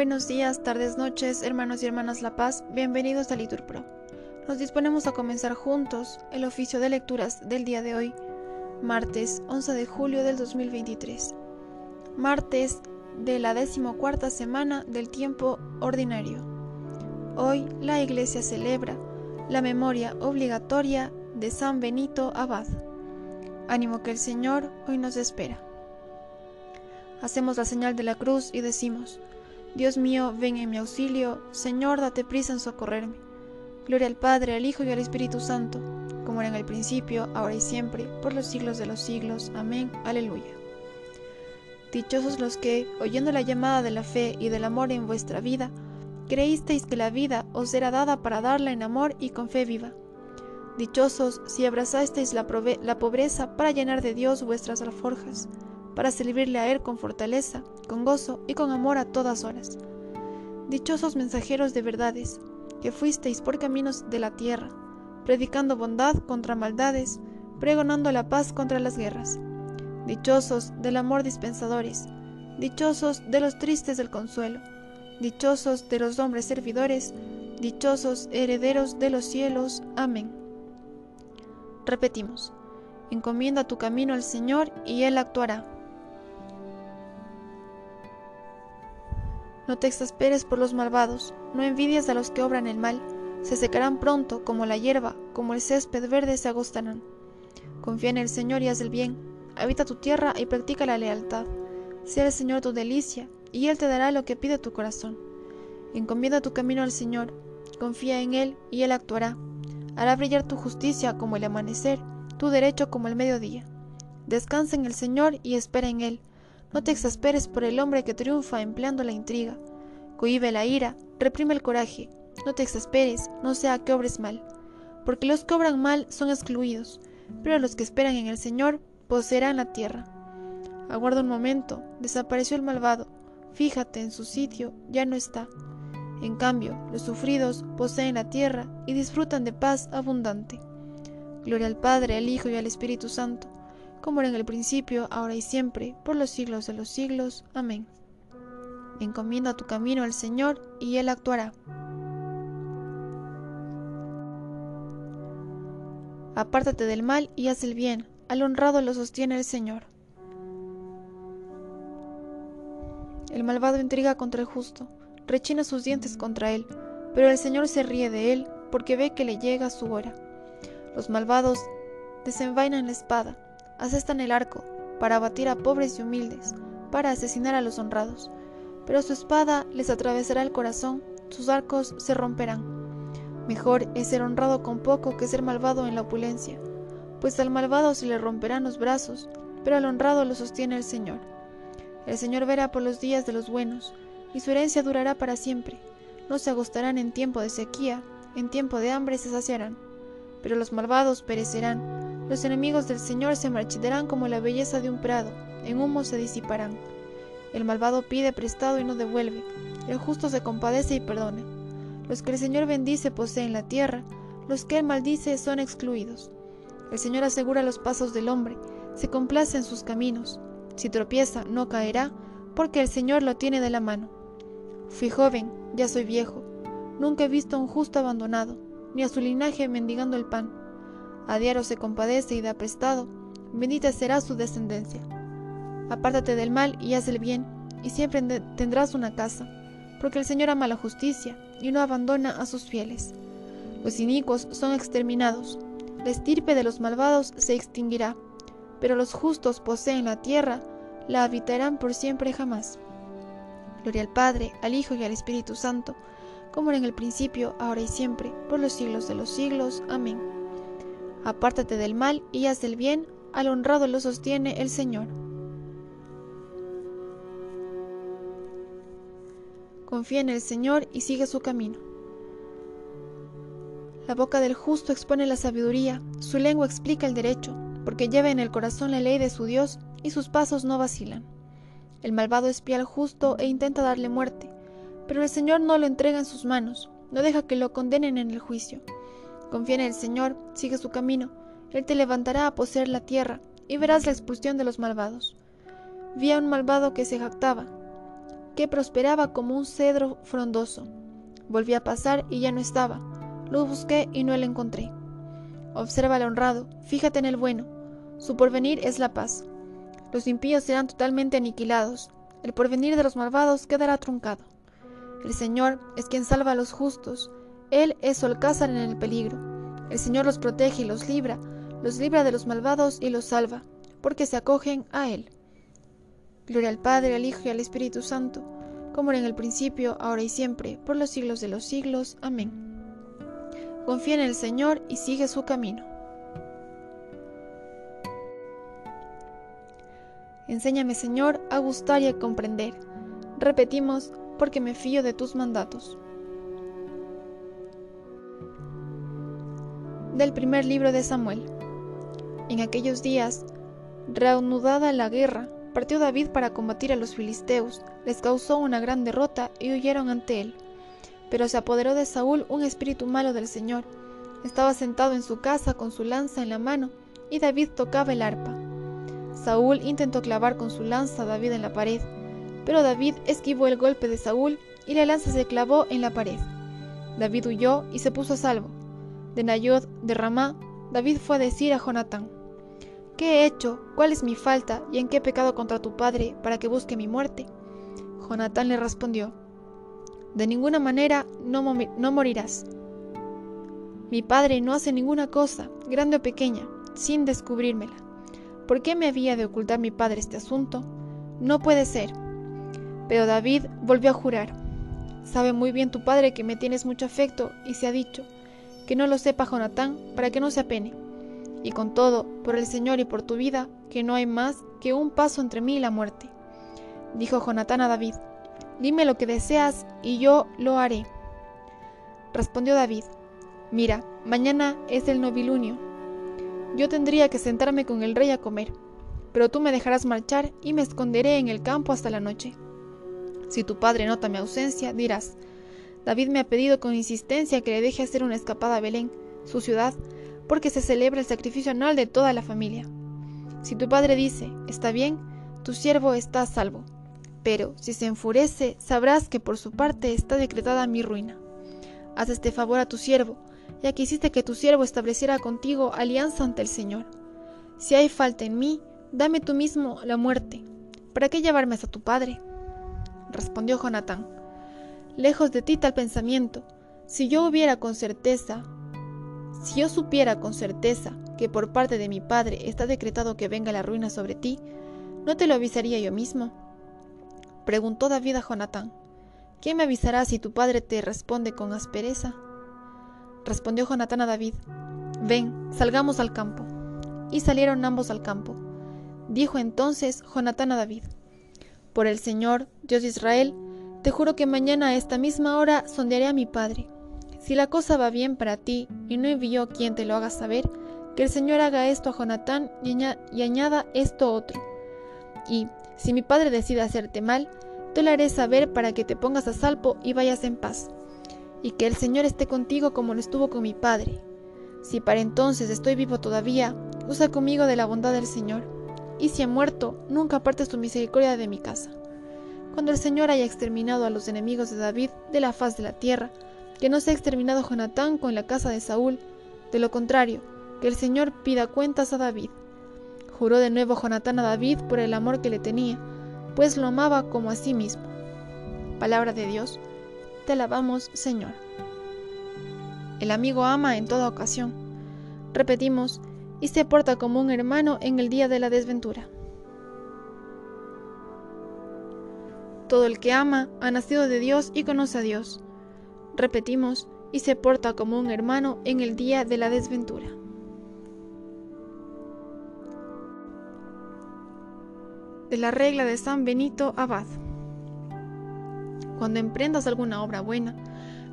Buenos días, tardes, noches, hermanos y hermanas La Paz, bienvenidos a Litur Pro. Nos disponemos a comenzar juntos el oficio de lecturas del día de hoy, martes 11 de julio del 2023, martes de la decimocuarta semana del tiempo ordinario. Hoy la Iglesia celebra la memoria obligatoria de San Benito Abad. Ánimo que el Señor hoy nos espera. Hacemos la señal de la cruz y decimos, Dios mío, ven en mi auxilio, Señor, date prisa en socorrerme. Gloria al Padre, al Hijo y al Espíritu Santo, como era en el principio, ahora y siempre, por los siglos de los siglos. Amén. Aleluya. Dichosos los que, oyendo la llamada de la fe y del amor en vuestra vida, creísteis que la vida os era dada para darla en amor y con fe viva. Dichosos si abrazasteis la, la pobreza para llenar de Dios vuestras alforjas para servirle a Él con fortaleza, con gozo y con amor a todas horas. Dichosos mensajeros de verdades, que fuisteis por caminos de la tierra, predicando bondad contra maldades, pregonando la paz contra las guerras. Dichosos del amor dispensadores, dichosos de los tristes del consuelo, dichosos de los hombres servidores, dichosos herederos de los cielos. Amén. Repetimos, encomienda tu camino al Señor y Él actuará. No te exasperes por los malvados, no envidias a los que obran el mal, se secarán pronto como la hierba, como el césped verde se agostarán. Confía en el Señor y haz el bien, habita tu tierra y practica la lealtad. Sea el Señor tu delicia, y Él te dará lo que pide tu corazón. Encomienda tu camino al Señor, confía en Él y Él actuará. Hará brillar tu justicia como el amanecer, tu derecho como el mediodía. Descansa en el Señor y espera en Él no te exasperes por el hombre que triunfa empleando la intriga. Cohibe la ira, reprime el coraje. No te exasperes, no sea que obres mal. Porque los que obran mal son excluidos, pero los que esperan en el Señor poseerán la tierra. Aguarda un momento, desapareció el malvado. Fíjate en su sitio, ya no está. En cambio, los sufridos poseen la tierra y disfrutan de paz abundante. Gloria al Padre, al Hijo y al Espíritu Santo como era en el principio, ahora y siempre, por los siglos de los siglos. Amén. Encomienda tu camino al Señor y Él actuará. Apártate del mal y haz el bien, al honrado lo sostiene el Señor. El malvado intriga contra el justo, rechina sus dientes contra él, pero el Señor se ríe de él porque ve que le llega su hora. Los malvados desenvainan la espada, asestan el arco, para abatir a pobres y humildes, para asesinar a los honrados. Pero su espada les atravesará el corazón, sus arcos se romperán. Mejor es ser honrado con poco que ser malvado en la opulencia, pues al malvado se le romperán los brazos, pero al honrado lo sostiene el Señor. El Señor verá por los días de los buenos, y su herencia durará para siempre. No se agostarán en tiempo de sequía, en tiempo de hambre se saciarán, pero los malvados perecerán los enemigos del Señor se marchitarán como la belleza de un prado, en humo se disiparán. El malvado pide prestado y no devuelve, el justo se compadece y perdona. Los que el Señor bendice poseen la tierra, los que él maldice son excluidos. El Señor asegura los pasos del hombre, se complace en sus caminos. Si tropieza, no caerá, porque el Señor lo tiene de la mano. Fui joven, ya soy viejo. Nunca he visto a un justo abandonado, ni a su linaje mendigando el pan a diario se compadece y da prestado, bendita será su descendencia. Apártate del mal y haz el bien, y siempre tendrás una casa, porque el Señor ama la justicia y no abandona a sus fieles. Los inicuos son exterminados, la estirpe de los malvados se extinguirá, pero los justos poseen la tierra, la habitarán por siempre jamás. Gloria al Padre, al Hijo y al Espíritu Santo, como era en el principio, ahora y siempre, por los siglos de los siglos. Amén. Apártate del mal y haz el bien, al honrado lo sostiene el Señor. Confía en el Señor y sigue su camino. La boca del justo expone la sabiduría, su lengua explica el derecho, porque lleva en el corazón la ley de su Dios y sus pasos no vacilan. El malvado espía al justo e intenta darle muerte, pero el Señor no lo entrega en sus manos, no deja que lo condenen en el juicio. Confía en el Señor, sigue su camino, Él te levantará a poseer la tierra, y verás la expulsión de los malvados. Vi a un malvado que se jactaba. que prosperaba como un cedro frondoso. Volví a pasar y ya no estaba. Lo busqué y no lo encontré. Observa al honrado, fíjate en el bueno. Su porvenir es la paz. Los impíos serán totalmente aniquilados. El porvenir de los malvados quedará truncado. El Señor es quien salva a los justos. Él es su alcázar en el peligro. El Señor los protege y los libra, los libra de los malvados y los salva, porque se acogen a Él. Gloria al Padre, al Hijo y al Espíritu Santo, como era en el principio, ahora y siempre, por los siglos de los siglos. Amén. Confía en el Señor y sigue su camino. Enséñame, Señor, a gustar y a comprender. Repetimos, porque me fío de tus mandatos. Del primer libro de Samuel. En aquellos días, reanudada la guerra, partió David para combatir a los filisteos, les causó una gran derrota y huyeron ante él. Pero se apoderó de Saúl un espíritu malo del Señor. Estaba sentado en su casa con su lanza en la mano, y David tocaba el arpa. Saúl intentó clavar con su lanza a David en la pared, pero David esquivó el golpe de Saúl y la lanza se clavó en la pared. David huyó y se puso a salvo. De Nayod de Ramá, David fue a decir a Jonatán, ¿Qué he hecho? ¿Cuál es mi falta? ¿Y en qué he pecado contra tu padre para que busque mi muerte? Jonatán le respondió, De ninguna manera no, no morirás. Mi padre no hace ninguna cosa, grande o pequeña, sin descubrírmela. ¿Por qué me había de ocultar mi padre este asunto? No puede ser. Pero David volvió a jurar. Sabe muy bien tu padre que me tienes mucho afecto y se ha dicho, que no lo sepa Jonatán para que no se apene. Y con todo, por el Señor y por tu vida, que no hay más que un paso entre mí y la muerte. Dijo Jonatán a David, dime lo que deseas y yo lo haré. Respondió David, mira, mañana es el novilunio yo tendría que sentarme con el rey a comer, pero tú me dejarás marchar y me esconderé en el campo hasta la noche. Si tu padre nota mi ausencia, dirás, David me ha pedido con insistencia que le deje hacer una escapada a Belén, su ciudad, porque se celebra el sacrificio anual de toda la familia. Si tu padre dice, está bien, tu siervo está a salvo. Pero si se enfurece, sabrás que por su parte está decretada mi ruina. Haz este favor a tu siervo, ya que hiciste que tu siervo estableciera contigo alianza ante el Señor. Si hay falta en mí, dame tú mismo la muerte. ¿Para qué llevarme hasta tu padre? Respondió Jonatán. Lejos de ti tal pensamiento. Si yo hubiera con certeza, si yo supiera con certeza que por parte de mi padre está decretado que venga la ruina sobre ti, ¿no te lo avisaría yo mismo? Preguntó David a Jonatán. ¿Quién me avisará si tu padre te responde con aspereza? Respondió Jonatán a David, Ven, salgamos al campo. Y salieron ambos al campo. Dijo entonces Jonatán a David, Por el Señor, Dios de Israel, te juro que mañana a esta misma hora sondearé a mi padre. Si la cosa va bien para ti y no envió quien te lo haga saber, que el Señor haga esto a Jonatán y, añada esto otro. Y, si mi padre decide hacerte mal, te lo haré saber para que te pongas a salvo y vayas en paz y que el Señor esté contigo como lo estuvo con mi Padre. Si para entonces estoy vivo todavía, usa conmigo de la bondad del Señor, y si he muerto, nunca apartes tu misericordia de mi casa. Cuando el Señor haya exterminado a los enemigos de David de la faz de la tierra, que no sea exterminado Jonatán con la casa de Saúl, de lo contrario, que el Señor pida cuentas a David. Juró de nuevo Jonatán a David por el amor que le tenía, pues lo amaba como a sí mismo. Palabra de Dios te alabamos, Señor. El amigo ama en toda ocasión. Repetimos, y se porta como un hermano en el día de la desventura. Todo el que ama ha nacido de Dios y conoce a Dios. Repetimos, y se porta como un hermano en el día de la desventura. De la regla de San Benito Abad. Cuando emprendas alguna obra buena,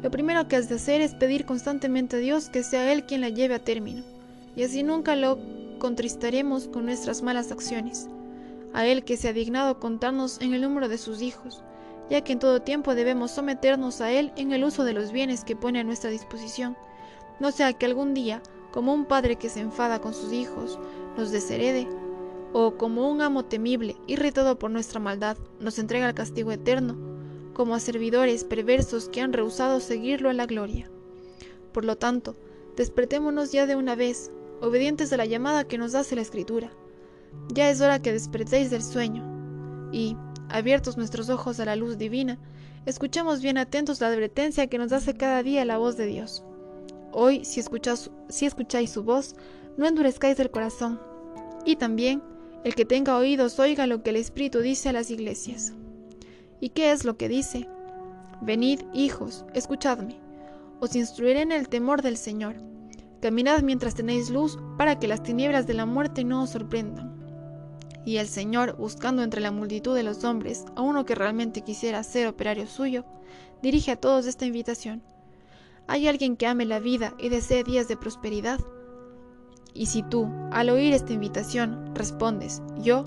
lo primero que has de hacer es pedir constantemente a Dios que sea Él quien la lleve a término, y así nunca lo contristaremos con nuestras malas acciones. A Él que se ha dignado contarnos en el número de sus hijos, ya que en todo tiempo debemos someternos a Él en el uso de los bienes que pone a nuestra disposición, no sea que algún día, como un padre que se enfada con sus hijos, nos desherede, o como un amo temible, irritado por nuestra maldad, nos entrega el castigo eterno, como a servidores perversos que han rehusado seguirlo a la gloria. Por lo tanto, despertémonos ya de una vez, obedientes a la llamada que nos hace la Escritura. Ya es hora que despertéis del sueño, y, abiertos nuestros ojos a la luz divina, escuchemos bien atentos la advertencia que nos hace cada día la voz de Dios. Hoy, si, si escucháis su voz, no endurezcáis el corazón. Y también, el que tenga oídos oiga lo que el Espíritu dice a las iglesias. ¿Y qué es lo que dice? Venid, hijos, escuchadme. Os instruiré en el temor del Señor. Caminad mientras tenéis luz, para que las tinieblas de la muerte no os sorprendan. Y el Señor, buscando entre la multitud de los hombres a uno que realmente quisiera ser operario suyo, dirige a todos esta invitación. ¿Hay alguien que ame la vida y desee días de prosperidad? Y si tú, al oír esta invitación, respondes, yo,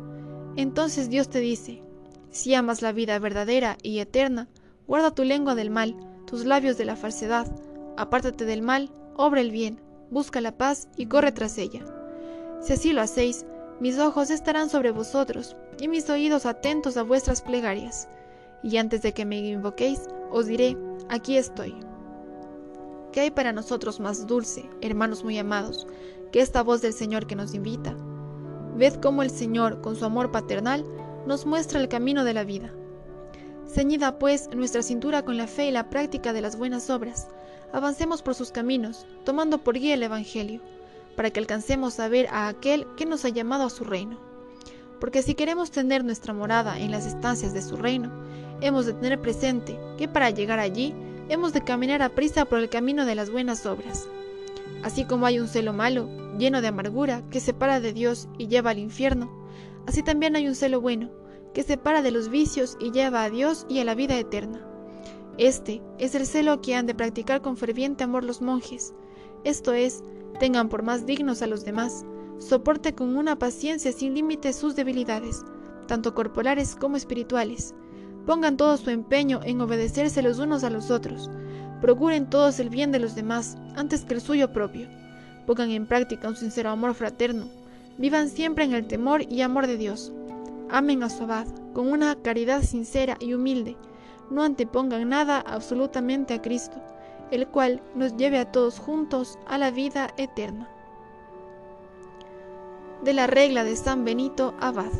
entonces Dios te dice, si amas la vida verdadera y eterna, guarda tu lengua del mal, tus labios de la falsedad, apártate del mal, obra el bien, busca la paz y corre tras ella. Si así lo hacéis, mis ojos estarán sobre vosotros y mis oídos atentos a vuestras plegarias. Y antes de que me invoquéis, os diré, aquí estoy. ¿Qué hay para nosotros más dulce, hermanos muy amados, que esta voz del Señor que nos invita? Ved cómo el Señor, con su amor paternal, nos muestra el camino de la vida. Ceñida pues nuestra cintura con la fe y la práctica de las buenas obras, avancemos por sus caminos, tomando por guía el Evangelio, para que alcancemos a ver a aquel que nos ha llamado a su reino. Porque si queremos tener nuestra morada en las estancias de su reino, hemos de tener presente que para llegar allí hemos de caminar a prisa por el camino de las buenas obras. Así como hay un celo malo, lleno de amargura, que separa de Dios y lleva al infierno, Así también hay un celo bueno, que separa de los vicios y lleva a Dios y a la vida eterna. Este es el celo que han de practicar con ferviente amor los monjes, esto es, tengan por más dignos a los demás, soporte con una paciencia sin límite sus debilidades, tanto corporales como espirituales, pongan todo su empeño en obedecerse los unos a los otros, procuren todos el bien de los demás antes que el suyo propio, pongan en práctica un sincero amor fraterno, Vivan siempre en el temor y amor de Dios. Amen a su abad con una caridad sincera y humilde. No antepongan nada absolutamente a Cristo, el cual nos lleve a todos juntos a la vida eterna. De la regla de San Benito Abad.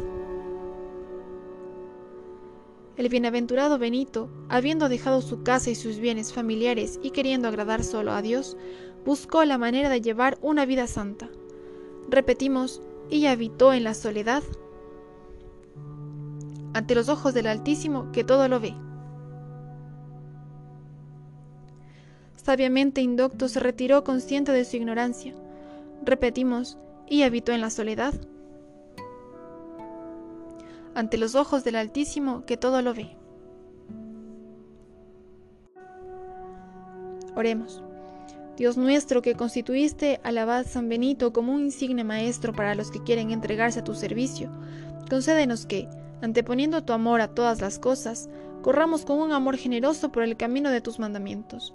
El bienaventurado Benito, habiendo dejado su casa y sus bienes familiares y queriendo agradar solo a Dios, buscó la manera de llevar una vida santa. Repetimos, y habitó en la soledad ante los ojos del Altísimo que todo lo ve. Sabiamente indocto se retiró consciente de su ignorancia. Repetimos, y habitó en la soledad ante los ojos del Altísimo que todo lo ve. Oremos. Dios nuestro, que constituiste al abad San Benito como un insigne maestro para los que quieren entregarse a tu servicio, concédenos que, anteponiendo tu amor a todas las cosas, corramos con un amor generoso por el camino de tus mandamientos.